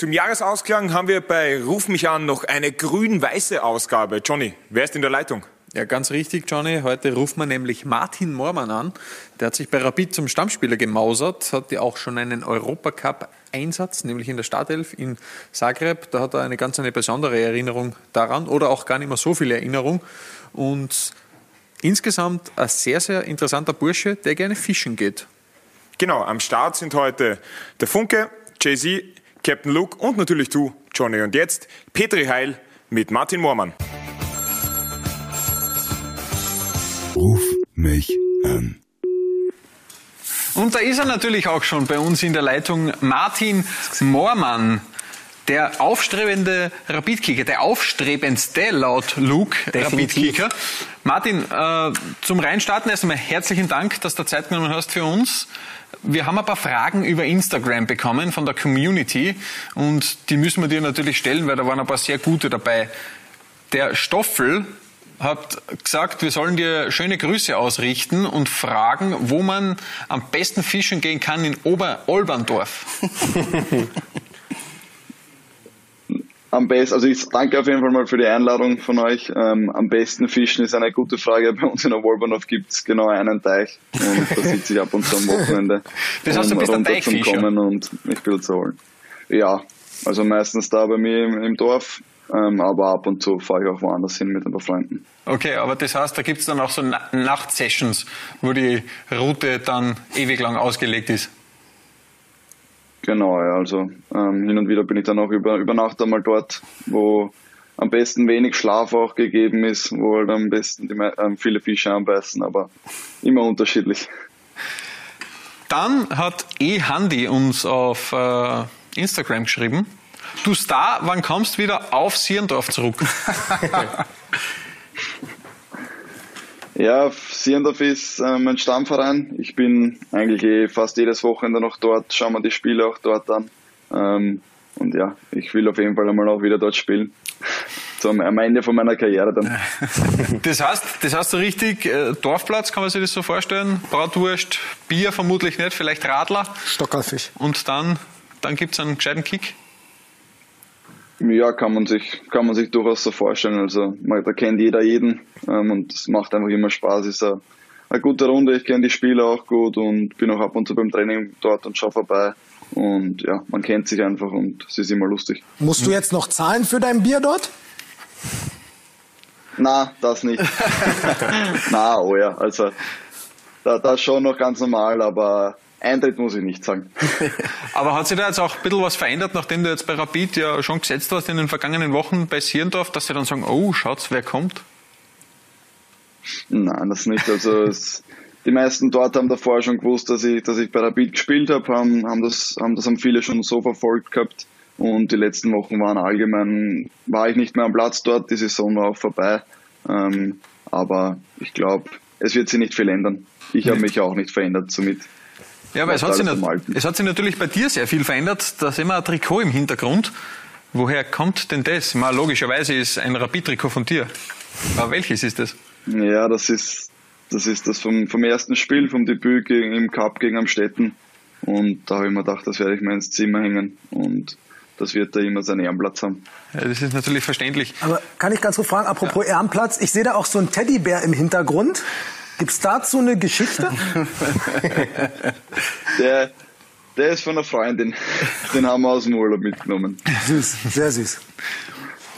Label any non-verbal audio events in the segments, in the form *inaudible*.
Zum Jahresausklang haben wir bei Ruf mich an noch eine grün-weiße Ausgabe. Johnny, wer ist in der Leitung? Ja, ganz richtig, Johnny. Heute ruft man nämlich Martin Moormann an. Der hat sich bei Rapid zum Stammspieler gemausert, hat ja auch schon einen Europacup-Einsatz, nämlich in der Startelf in Zagreb. Da hat er eine ganz eine besondere Erinnerung daran oder auch gar nicht mehr so viel Erinnerung. Und insgesamt ein sehr, sehr interessanter Bursche, der gerne fischen geht. Genau, am Start sind heute der Funke, Jay-Z, Captain Luke und natürlich du, Johnny. Und jetzt Petri Heil mit Martin Moormann. Ruf mich an. Und da ist er natürlich auch schon bei uns in der Leitung, Martin Moormann. Der aufstrebende Rapidkicker, der aufstrebendste laut Luke Rapidkicker. Martin, äh, zum Reinstarten erst einmal herzlichen Dank, dass du Zeit genommen hast für uns. Wir haben ein paar Fragen über Instagram bekommen von der Community und die müssen wir dir natürlich stellen, weil da waren ein paar sehr gute dabei. Der Stoffel hat gesagt, wir sollen dir schöne Grüße ausrichten und fragen, wo man am besten fischen gehen kann in Ober-Olberndorf. *laughs* am besten, also ich danke auf jeden Fall mal für die Einladung von euch. Ähm, am besten fischen ist eine gute Frage. Bei uns in der Wolbernhof gibt es genau einen Teich und da *laughs* sitze ich ab und zu am Wochenende. Das heißt, du bist ein Teichfischer? kommen und mich gut zu holen. Ja, also meistens da bei mir im, im Dorf, ähm, aber ab und zu fahre ich auch woanders hin mit ein paar Freunden. Okay, aber das heißt, da gibt es dann auch so Na Nachtsessions, wo die Route dann ewig lang ausgelegt ist. Genau, ja, also ähm, hin und wieder bin ich dann auch über, über Nacht einmal dort, wo am besten wenig Schlaf auch gegeben ist, wo halt am besten die, ähm, viele Fische anbeißen, aber immer unterschiedlich. Dann hat E-Handy uns auf äh, Instagram geschrieben, du Star, wann kommst du wieder auf Sierendorf zurück? *laughs* *laughs* Ja, Sierendorf ist äh, mein Stammverein. Ich bin eigentlich eh fast jedes Wochenende noch dort, schauen wir die Spiele auch dort an. Ähm, und ja, ich will auf jeden Fall einmal auch wieder dort spielen. *laughs* Zum, am Ende von meiner Karriere dann. *laughs* Das heißt, das heißt so richtig, äh, Dorfplatz, kann man sich das so vorstellen? Bratwurst, Bier vermutlich nicht, vielleicht Radler. Stockerfisch. Und dann, dann gibt es einen gescheiten Kick? Ja, kann man sich, kann man sich durchaus so vorstellen. Also, man, da kennt jeder jeden ähm, und es macht einfach immer Spaß. Ist eine, eine gute Runde. Ich kenne die Spieler auch gut und bin auch ab und zu beim Training dort und schaue vorbei. Und ja, man kennt sich einfach und es ist immer lustig. Musst du jetzt noch zahlen für dein Bier dort? Na, das nicht. *laughs* Na, oh ja, also da, das schon noch ganz normal, aber Eintritt muss ich nicht sagen. *laughs* Aber hat sich da jetzt auch ein bisschen was verändert, nachdem du jetzt bei Rapid ja schon gesetzt hast in den vergangenen Wochen bei Sierendorf, dass sie dann sagen, oh, schaut's, wer kommt? Nein, das nicht. Also *laughs* es, die meisten dort haben davor schon gewusst, dass ich, dass ich bei Rapid gespielt habe, haben, haben das, haben das haben viele schon so verfolgt gehabt. Und die letzten Wochen waren allgemein, war ich nicht mehr am Platz dort, die Saison war auch vorbei. Ähm, aber ich glaube, es wird sich nicht viel ändern. Ich habe mich auch nicht verändert somit. Ja, aber es hat, sich, es hat sich natürlich bei dir sehr viel verändert. Da sehen wir ein Trikot im Hintergrund. Woher kommt denn das? Mal logischerweise ist ein Rapid-Trikot von dir. Aber welches ist das? Ja, das ist das, ist das vom, vom ersten Spiel, vom Debüt gegen, im Cup gegen Amstetten. Und da habe ich mir gedacht, das werde ich mir ins Zimmer hängen. Und das wird da immer seinen Ehrenplatz haben. Ja, das ist natürlich verständlich. Aber kann ich ganz kurz fragen, apropos ja. Ehrenplatz, ich sehe da auch so einen Teddybär im Hintergrund. Gibt es dazu eine Geschichte? *laughs* der, der ist von einer Freundin. Den haben wir aus dem Urlaub mitgenommen. Süß, sehr süß.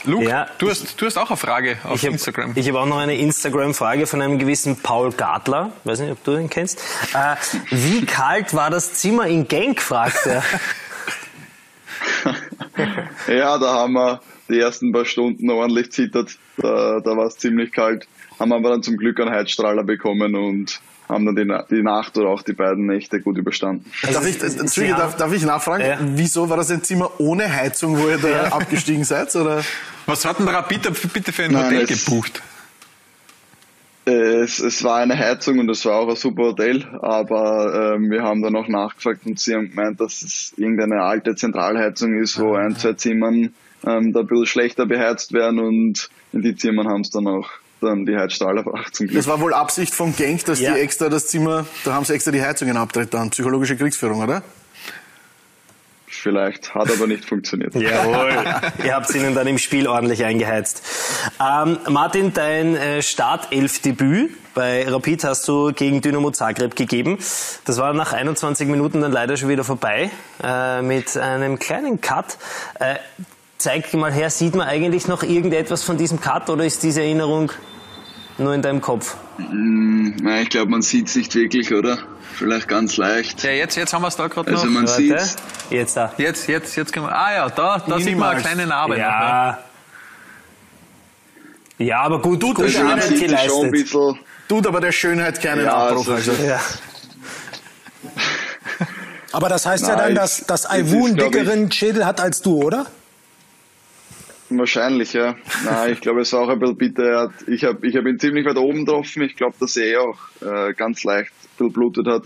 Luke, ja, du, hast, du hast auch eine Frage auf ich hab, Instagram. Ich habe auch noch eine Instagram-Frage von einem gewissen Paul Gartler. Weiß nicht, ob du den kennst. Äh, wie kalt war das Zimmer in Genk, fragt er. *laughs* ja, da haben wir die ersten paar Stunden ordentlich zittert. Da, da war es ziemlich kalt haben wir dann zum Glück einen Heizstrahler bekommen und haben dann die, die Nacht oder auch die beiden Nächte gut überstanden. Also darf, ich, Entschuldige, darf, darf ich nachfragen, ja. wieso war das ein Zimmer ohne Heizung, wo ihr da ja. *laughs* abgestiegen seid? Oder? Was hat denn Rapid bitte für ein Nein, Hotel es, gebucht? Es, es war eine Heizung und es war auch ein super Hotel, aber ähm, wir haben dann auch nachgefragt und sie haben gemeint, dass es irgendeine alte Zentralheizung ist, wo ah. ein, zwei Zimmern ähm, da ein bisschen schlechter beheizt werden und in die Zimmern haben es dann auch dann die Heizstrahler bracht zum Glück. Das war wohl Absicht von Genk, dass ja. die extra das Zimmer, da haben sie extra die Heizungen abdreht dann. Psychologische Kriegsführung, oder? Vielleicht, hat aber nicht funktioniert. *laughs* Jawohl, ihr habt ihnen dann im Spiel ordentlich eingeheizt. Ähm, Martin, dein äh, Startelfdebüt bei Rapid hast du gegen Dynamo Zagreb gegeben. Das war nach 21 Minuten dann leider schon wieder vorbei äh, mit einem kleinen Cut. Äh, zeig mal her, sieht man eigentlich noch irgendetwas von diesem Cut oder ist diese Erinnerung nur in deinem Kopf? Mm, nein, ich glaube, man sieht es nicht wirklich, oder? Vielleicht ganz leicht. Ja, jetzt, jetzt haben wir es da gerade Also noch. man sieht Jetzt da. Jetzt, jetzt, jetzt können wir. Ah ja, da, da sieht man eine kleine Narbe. noch, ne? Ja. Ja, aber gut, gut, der Schönheit Arbeit schon geleistet. bisschen. Tut aber der Schönheit keinen Ja, Abbruch. also- Also. Ja. *laughs* Aber das heißt ja Nein, dann, dass, dass einen dickeren Schädel hat als du, oder? Wahrscheinlich, ja. Nein, ich glaube, es war auch ein bisschen bitter. Er Ich habe ich hab ihn ziemlich weit oben getroffen. Ich glaube, dass er eh auch äh, ganz leicht ein blutet hat.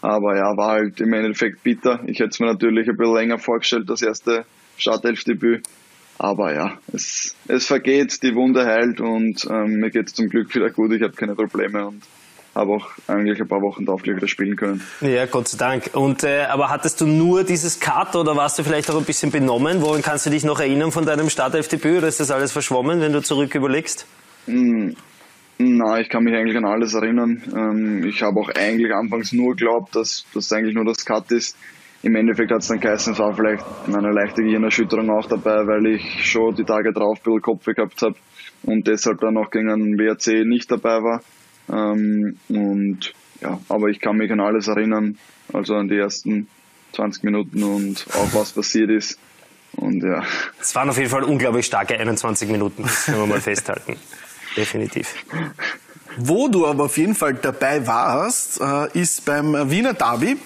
Aber ja, war halt im Endeffekt bitter. Ich hätte es mir natürlich ein bisschen länger vorgestellt, das erste Startelfdebüt. Aber ja, es, es vergeht, die Wunde heilt und ähm, mir geht es zum Glück wieder gut. Ich habe keine Probleme und habe auch eigentlich ein paar Wochen darauf gleich wieder spielen können. Ja, Gott sei Dank. Und, äh, aber hattest du nur dieses Cut oder warst du vielleicht auch ein bisschen benommen? Woran kannst du dich noch erinnern von deinem Startelfdebüt oder ist das alles verschwommen, wenn du zurück überlegst? Na, ich kann mich eigentlich an alles erinnern. Ähm, ich habe auch eigentlich anfangs nur geglaubt, dass das eigentlich nur das Cut ist. Im Endeffekt hat es dann geheißen, es war vielleicht eine leichte Gehirnerschütterung auch dabei, weil ich schon die Tage drauf ein bisschen Kopf gehabt habe und deshalb dann auch gegen einen WRC nicht dabei war. Ähm, und ja, aber ich kann mich an alles erinnern, also an die ersten 20 Minuten und auch was passiert ist. Und ja, Es waren auf jeden Fall unglaublich starke 21 Minuten, das können wir mal festhalten. *laughs* Definitiv. Wo du aber auf jeden Fall dabei warst, äh, ist beim Wiener Derby.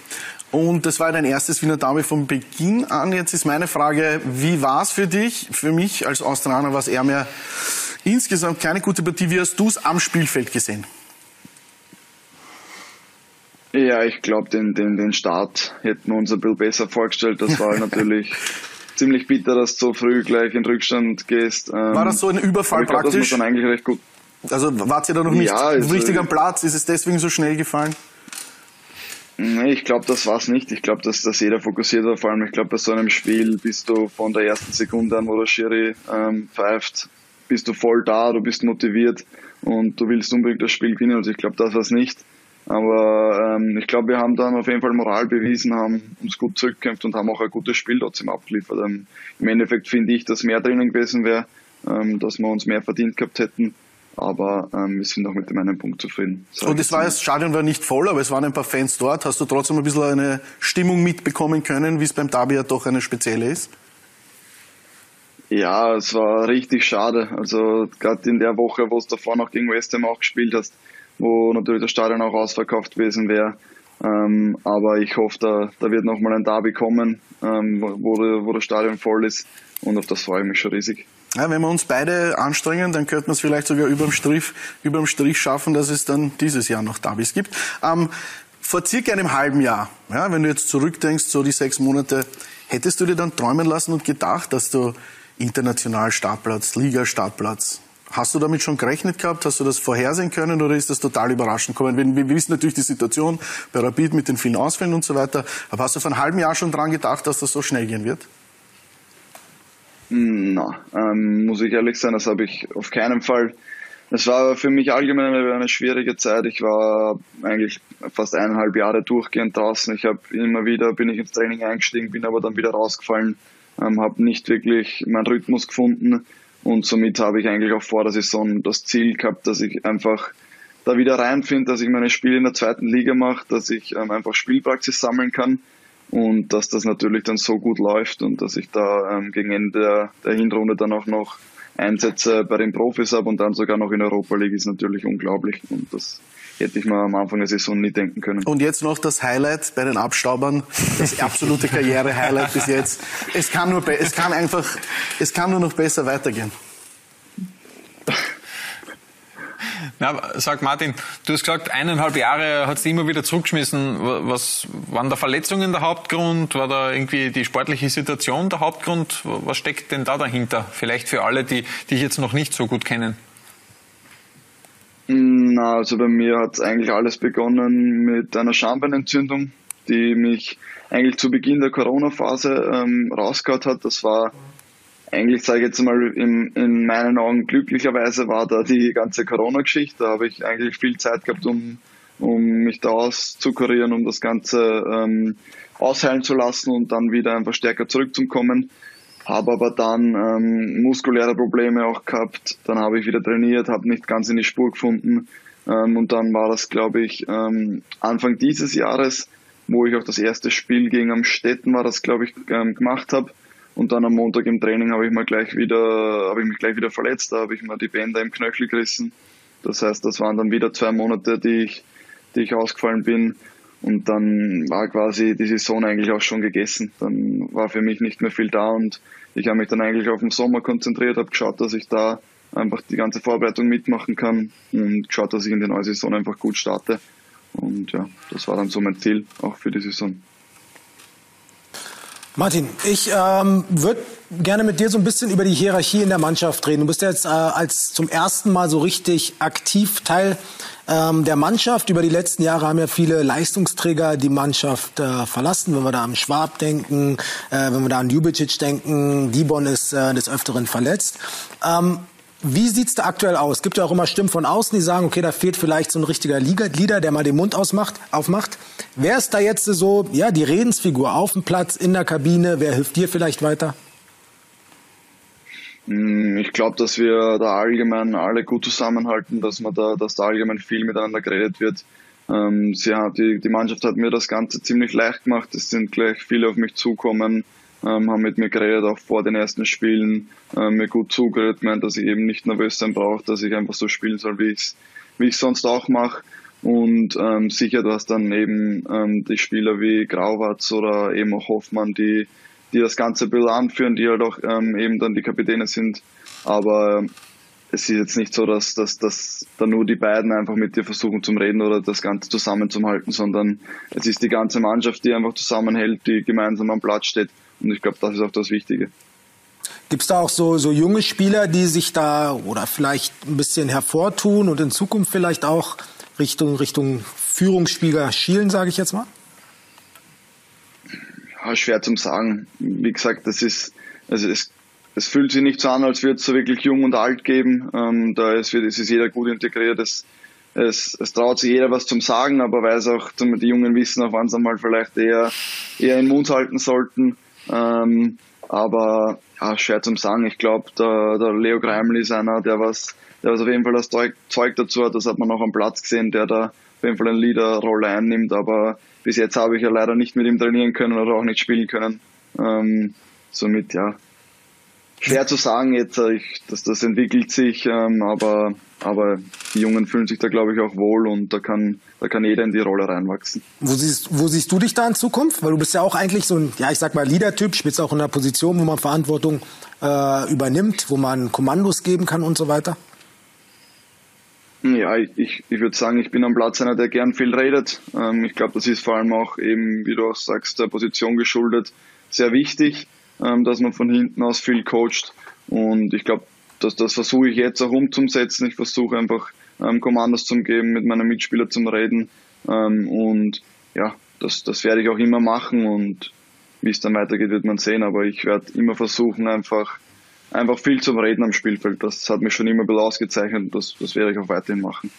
Und das war dein erstes Wiener Derby von Beginn an. Jetzt ist meine Frage, wie war es für dich? Für mich als Australier war es eher mehr insgesamt keine gute Partie. Wie hast du es am Spielfeld gesehen? Ja, ich glaube, den, den, den Start hätten wir uns ein bisschen besser vorgestellt. Das war *laughs* natürlich ziemlich bitter, dass du so früh gleich in Rückstand gehst. Ähm, War das so ein Überfall ich glaub, das praktisch? muss dann eigentlich recht gut. Also wart ihr da noch nicht Ja, also- richtig am Platz? Ist es deswegen so schnell gefallen? Nee, ich glaube, das war's nicht. Ich glaube, dass, dass jeder fokussiert war. Vor allem, ich glaube, bei so einem Spiel bist du von der ersten Sekunde an, wo der Schiri ähm, pfeift, bist du voll da, du bist motiviert und du willst unbedingt das Spiel gewinnen. Also ich glaube, das war's nicht. Aber ähm, ich glaube, wir haben dann auf jeden Fall Moral bewiesen, haben uns gut zurückgekämpft und haben auch ein gutes Spiel trotzdem abgeliefert. Ähm, Im Endeffekt finde ich, dass mehr drinnen gewesen wäre, ähm, dass wir uns mehr verdient gehabt hätten. Aber ähm, wir sind auch mit dem einen Punkt zufrieden. Und es war, jetzt das Stadion war nicht voll, aber es waren ein paar Fans dort. Hast du trotzdem ein bisschen eine Stimmung mitbekommen können, wie es beim Derby ja doch eine spezielle ist? Ja, es war richtig schade. Also gerade in der Woche, wo es davor noch gegen West Ham auch gespielt hast, wo natürlich das Stadion auch ausverkauft gewesen wäre. Ähm, aber ich hoffe, da, da wird nochmal ein Derby kommen, ähm, wo, wo, das Stadion voll ist. Und auf das freue ich mich schon riesig. Ja, wenn wir uns beide anstrengen, dann könnte man es vielleicht sogar überm Strich, Strich schaffen, dass es dann dieses Jahr noch Derbys gibt. Ähm, vor circa einem halben Jahr, ja, wenn du jetzt zurückdenkst, so die sechs Monate, hättest du dir dann träumen lassen und gedacht, dass du international Startplatz, Liga-Startplatz, hast du damit schon gerechnet gehabt? Hast du das vorhersehen können oder ist das total überraschend gekommen? Wir, wissen natürlich die Situation bei Rapid mit den vielen Ausfällen und so weiter, aber hast du vor einem halben Jahr schon dran gedacht, dass das so schnell gehen wird? Na, ähm, muss ich ehrlich sein, das habe ich auf keinen Fall. Es war für mich allgemein eine, eine schwierige Zeit. Ich war eigentlich fast eineinhalb Jahre durchgehend draußen. Ich habe immer wieder bin ich ins Training eingestiegen, bin aber dann wieder rausgefallen, ähm, habe nicht wirklich meinen Rhythmus gefunden und somit habe ich eigentlich auch vor der Saison das Ziel gehabt, dass ich einfach da wieder reinfinde, dass ich meine Spiele in der zweiten Liga mache, dass ich ähm, einfach Spielpraxis sammeln kann und dass das natürlich dann so gut läuft und dass ich da ähm, gegen Ende der, der Hinrunde dann auch noch Einsätze bei den Profis habe und dann sogar noch in Europa League ist natürlich unglaublich und das hätte ich mir am Anfang der Saison nie denken können. Und jetzt noch das Highlight bei den Abstaubern, das absolute *laughs* Karriere-Highlight bis jetzt. Es kann nur, es kann einfach, es kann nur noch besser weitergehen. *laughs* Aber sag Martin, du hast gesagt, eineinhalb Jahre hat sie immer wieder zurückgeschmissen. Was waren da Verletzungen der Hauptgrund? War da irgendwie die sportliche Situation der Hauptgrund? Was steckt denn da dahinter? Vielleicht für alle, die dich jetzt noch nicht so gut kennen. Na, also bei mir hat eigentlich alles begonnen mit einer Schambeinentzündung. die mich eigentlich zu Beginn der Corona-Phase ähm, rausgehauen hat. Das war eigentlich, sage ich jetzt mal, in, in meinen Augen glücklicherweise war da die ganze Corona-Geschichte. Da habe ich eigentlich viel Zeit gehabt, um, um mich da auszukurieren, um das Ganze ähm, ausheilen zu lassen und dann wieder einfach stärker zurückzukommen. Habe aber dann ähm, muskuläre Probleme auch gehabt. Dann habe ich wieder trainiert, habe nicht ganz in die Spur gefunden. Ähm, und dann war das, glaube ich, ähm, Anfang dieses Jahres, wo ich auch das erste Spiel gegen Amstetten war, das glaube ich ähm, gemacht habe und dann am Montag im Training habe ich mir gleich wieder, habe ich mich gleich wieder verletzt, da habe ich mir die Bänder im Knöchel gerissen. Das heißt, das waren dann wieder zwei Monate, die ich, die ich ausgefallen bin. Und dann war quasi die Saison eigentlich auch schon gegessen. Dann war für mich nicht mehr viel da und ich habe mich dann eigentlich auf den Sommer konzentriert, habe geschaut, dass ich da einfach die ganze Vorbereitung mitmachen kann und geschaut, dass ich in die neue Saison einfach gut starte. Und ja, das war dann so mein Ziel auch für die Saison. Martin, ich ähm, würde gerne mit dir so ein bisschen über die Hierarchie in der Mannschaft reden. Du bist jetzt äh, als zum ersten Mal so richtig aktiv Teil ähm, der Mannschaft. Über die letzten Jahre haben ja viele Leistungsträger die Mannschaft äh, verlassen. Wenn wir da an Schwab denken, äh, wenn wir da an Jubicic denken, Dibon ist äh, des Öfteren verletzt. Ähm, wie sieht's da aktuell aus? Gibt ja auch immer Stimmen von außen, die sagen, okay, da fehlt vielleicht so ein richtiger Leader, der mal den Mund ausmacht, aufmacht. Wer ist da jetzt so, ja, die Redensfigur auf dem Platz, in der Kabine? Wer hilft dir vielleicht weiter? Hm, ich glaube, dass wir da allgemein alle gut zusammenhalten, dass man da, dass da allgemein viel miteinander geredet wird. Ähm, sie hat, die, die Mannschaft hat mir das Ganze ziemlich leicht gemacht. Es sind gleich viele auf mich zukommen ähm, haben mit mir geredet, auch vor den ersten Spielen, ähm, mir gut zugeredet, meint, dass ich eben nicht nervös sein brauche, dass ich einfach so spielen soll, wie ich wie ich sonst auch mache. Und ähm, sicher, du hast dann eben ähm, die Spieler wie Grauwatz oder eben auch Hoffmann, die, die das Ganze bisschen anführen, die halt auch ähm, eben dann die Kapitäne sind. Aber es ist jetzt nicht so, dass, dass, dass da nur die beiden einfach mit dir versuchen zu reden oder das Ganze zusammenzuhalten, sondern es ist die ganze Mannschaft, die einfach zusammenhält, die gemeinsam am Platz steht. Und ich glaube, das ist auch das Wichtige. Gibt es da auch so, so junge Spieler, die sich da oder vielleicht ein bisschen hervortun und in Zukunft vielleicht auch Richtung, Richtung Führungsspieler schielen, sage ich jetzt mal? Ja, schwer zum sagen. Wie gesagt, das ist, also es, es fühlt sich nicht so an, als würde es so wirklich jung und alt geben. Ähm, da ist, es ist jeder gut integriert. Es, es, es traut sich jeder was zum Sagen, aber weiß auch, die Jungen wissen auch, wann sie mal vielleicht eher, eher in den Mund halten sollten. Ähm, aber ja, schwer zum sagen. Ich glaube, der, der Leo Greimel ist einer, der was, der was auf jeden Fall das Zeug dazu hat. Das hat man auch am Platz gesehen, der da auf jeden Fall eine Leaderrolle einnimmt. Aber bis jetzt habe ich ja leider nicht mit ihm trainieren können oder auch nicht spielen können. Ähm, somit ja, schwer zu sagen jetzt, äh, ich, dass das entwickelt sich, ähm, aber, aber die Jungen fühlen sich da, glaube ich, auch wohl und da kann, da kann jeder in die Rolle reinwachsen. Wo siehst, wo siehst du dich da in Zukunft? Weil du bist ja auch eigentlich so ein, ja, ich sag mal, Leader-Typ, spielst auch in einer Position, wo man Verantwortung äh, übernimmt, wo man Kommandos geben kann und so weiter. Ja, ich, ich würde sagen, ich bin am Platz einer, der gern viel redet. Ähm, ich glaube, das ist vor allem auch eben, wie du auch sagst, der Position geschuldet, sehr wichtig dass man von hinten aus viel coacht. Und ich glaube, dass das versuche ich jetzt auch umzusetzen. Ich versuche einfach ähm, Kommandos zu geben, mit meinen Mitspielern zu reden. Ähm, und ja, das, das werde ich auch immer machen und wie es dann weitergeht, wird man sehen. Aber ich werde immer versuchen, einfach, einfach viel zu reden am Spielfeld. Das hat mich schon immer ein bisschen ausgezeichnet das, das werde ich auch weiterhin machen.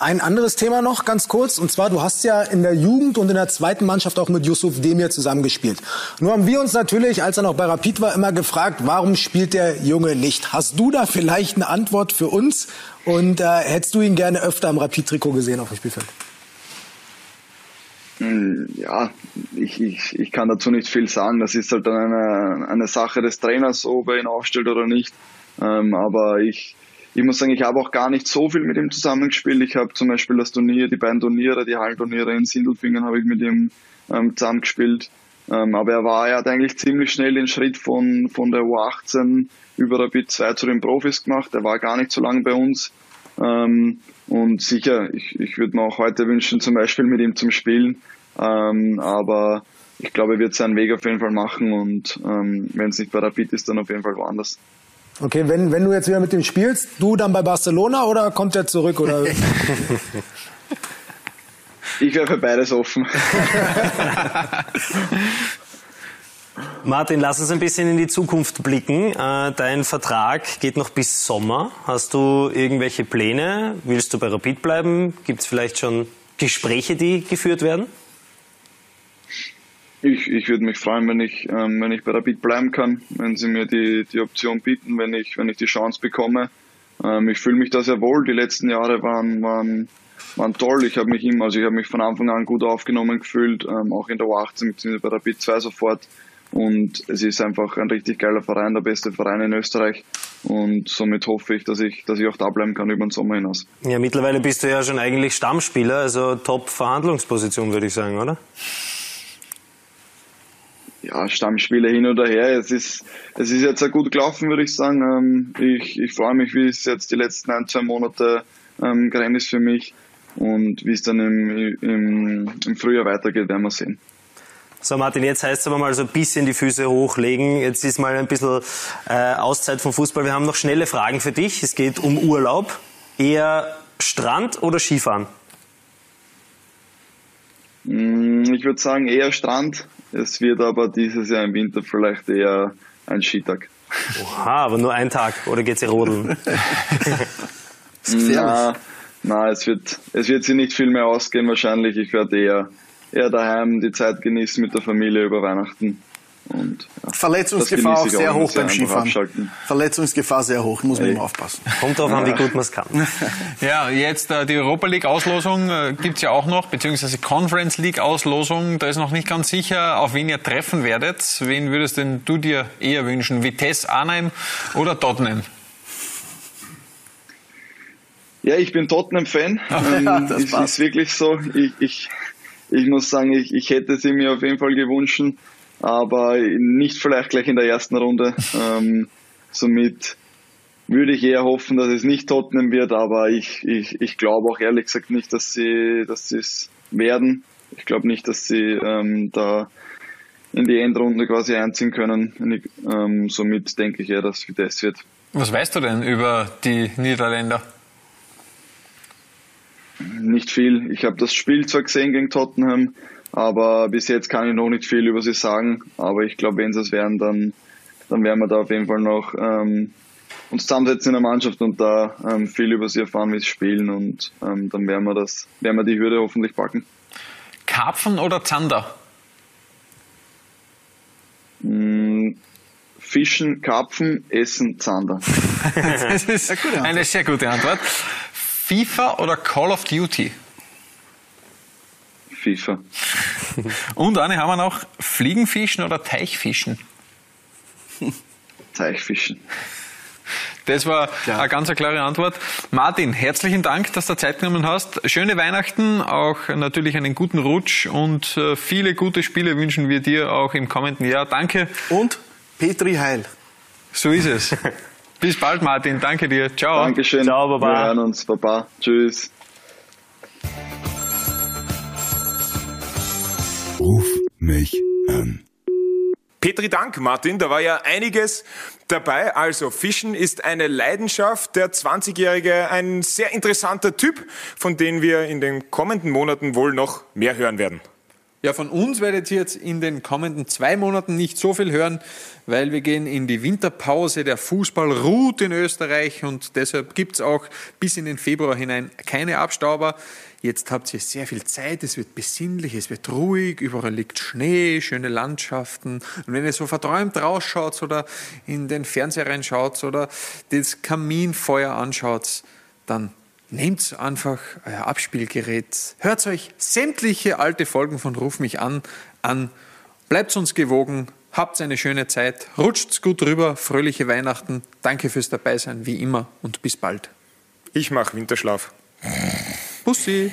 Ein anderes Thema noch, ganz kurz, und zwar, du hast ja in der Jugend und in der zweiten Mannschaft auch mit Yusuf Demir zusammengespielt. Nur haben wir uns natürlich, als er noch bei Rapid war, immer gefragt, warum spielt der Junge nicht? Hast du da vielleicht eine Antwort für uns? Und äh, hättest du ihn gerne öfter im Rapid-Trikot gesehen auf dem Spielfeld? Hm, ja, ich, ich, ich kann dazu nicht viel sagen. Das ist halt dann eine, eine Sache des Trainers, ob er ihn aufstellt oder nicht. Ähm, aber ich, ich muss sagen, ich habe auch gar nicht so viel mit ihm zusammengespielt. Ich habe zum Beispiel das Turnier, die beiden Turniere, die Hallenturniere in Sindelfingen habe ich mit ihm ähm, zusammengespielt. Ähm, aber er war, er hat eigentlich ziemlich schnell den Schritt von, von der U18 über Rapid 2 zu den Profis gemacht. Er war gar nicht so lange bei uns. Ähm, und sicher, ich, ich würde mir auch heute wünschen, zum Beispiel mit ihm zum Spielen. Ähm, aber ich glaube, er wird seinen Weg auf jeden Fall machen und ähm, wenn es nicht bei Rapid ist, dann auf jeden Fall woanders. Okay, wenn, wenn du jetzt wieder mit ihm spielst, du dann bei Barcelona oder kommt er zurück? Oder? *laughs* Ich wäre für beides offen. *laughs* Martin, lass uns ein bisschen in die Zukunft blicken. Äh, dein Vertrag geht noch bis Sommer. Hast du irgendwelche Pläne? Willst du bei Rapid bleiben? Gibt es vielleicht schon Gespräche, die geführt werden? Ich, ich würde mich freuen, wenn ich, ähm, wenn ich bei Rapid bleiben kann, wenn sie mir die, die Option bieten, wenn ich, wenn ich die Chance bekomme. Ähm, ich fühle mich da sehr wohl. Die letzten Jahre waren, waren, waren toll. Ich habe mich immer, also ich habe mich von Anfang an gut aufgenommen gefühlt, ähm, auch in der U18 bzw. bei Rapid 2 sofort. Und es ist einfach ein richtig geiler Verein, der beste Verein in Österreich. Und somit hoffe ich, dass ich, dass ich auch da bleiben kann über den Sommer hinaus. Ja, mittlerweile bist du ja schon eigentlich Stammspieler, also Top-Verhandlungsposition, würde ich sagen, oder? Ja, Stammspieler hin oder her. Es ist, es ist jetzt sehr gut gelaufen, würde ich sagen. Ähm, ich, ich freue mich, wie es jetzt die letzten ein, zwei Monate ähm, gerannt ist für mich. Und wie es dann im, im, im Frühjahr weitergeht, werden wir sehen. So Martin, jetzt heißt es aber mal so ein bisschen die Füße hochlegen. Jetzt ist mal ein bisschen äh, Auszeit vom Fußball. Wir haben noch schnelle Fragen für dich. Es geht um Urlaub. Eher Strand oder Skifahren? Mm, ich würde sagen eher Strand. Es wird aber dieses Jahr im Winter vielleicht eher ein Skitag. Oha, aber nur ein Tag. Oder geht sie rodeln? *laughs* na, na, es wird, es wird sich nicht viel mehr ausgehen wahrscheinlich. Ich werde eher, eher daheim die Zeit genießen mit der Familie über Weihnachten. Und, ja, Verletzungsgefahr auch sehr hoch beim Skifahren. Verletzungsgefahr sehr hoch, muss man hey. immer aufpassen. Kommt drauf an, wie gut man es kann. *laughs* Ja, jetzt äh, die Europa League Auslosung äh, gibt's ja auch noch, beziehungsweise Conference League Auslosung. Da ist noch nicht ganz sicher, auf wen ihr treffen werdet. Wen würdest denn du dir eher wünschen? Vitesse Arnhem oder Tottenham? Ja, ich bin Tottenham-Fan. *laughs* ja, ähm, das ist, ist wirklich so. Ich, ich, ich muss sagen, ich, ich hätte sie mir auf jeden Fall gewünscht aber nicht vielleicht gleich in der ersten Runde. Ähm, somit würde ich eher hoffen, dass es nicht Tottenham wird, aber ich, ich, ich glaube auch ehrlich gesagt nicht, dass sie dass es werden. Ich glaube nicht, dass sie ähm, da in die Endrunde quasi einziehen können. Ähm, somit denke ich eher, dass Vitesse wird. Was weißt du denn über die Niederländer? Nicht viel. Ich habe das Spiel zwar gesehen gegen Tottenham, aber bis jetzt kann ich noch nicht viel über sie sagen. Aber ich glaube, wenn sie es werden, dann, dann werden wir da auf jeden Fall noch ähm, uns zusammensetzen in der Mannschaft und da ähm, viel über sie erfahren, wie sie spielen. Und ähm, dann werden wir, das, werden wir die Hürde hoffentlich packen. Karpfen oder Zander? Mm, Fischen, Karpfen, Essen, Zander. *laughs* das ist eine sehr gute Antwort. FIFA oder Call of Duty? FIFA. *laughs* Und eine haben wir noch, Fliegenfischen oder Teichfischen? Teichfischen. Das war ja. eine ganz klare Antwort. Martin, herzlichen Dank, dass du Zeit genommen hast. Schöne Weihnachten, auch natürlich einen guten Rutsch und äh, viele gute Spiele wünschen wir dir auch im kommenden Jahr. Danke. Und Petri Heil. So ist es. *laughs* Bis bald, Martin. Danke dir. Ciao. Dankeschön. Ciao, Baba. Wir hören uns. Baba. Tschüss. Ruf mich an. Petri Dank, Martin. Da war ja einiges dabei. Also, Fischen ist eine Leidenschaft. Der 20-Jährige ein sehr interessanter Typ, von dem wir in den kommenden Monaten wohl noch mehr hören werden. Ja, von uns werdet ihr jetzt in den kommenden zwei Monaten nicht so viel hören, weil wir gehen in die Winterpause. Der Fußball ruht in Österreich und deshalb gibt es auch bis in den Februar hinein keine Abstauber. Jetzt habt ihr sehr viel Zeit, es wird besinnlich, es wird ruhig, überall liegt Schnee, schöne Landschaften. Und wenn ihr so verträumt rausschaut oder in den Fernseher reinschaut oder das Kaminfeuer anschaut, dann nehmt einfach euer Abspielgerät, hört euch sämtliche alte Folgen von Ruf mich an, an, bleibt uns gewogen, habt eine schöne Zeit, rutscht gut rüber, fröhliche Weihnachten, danke fürs Dabeisein, wie immer und bis bald. Ich mache Winterschlaf. Bussi.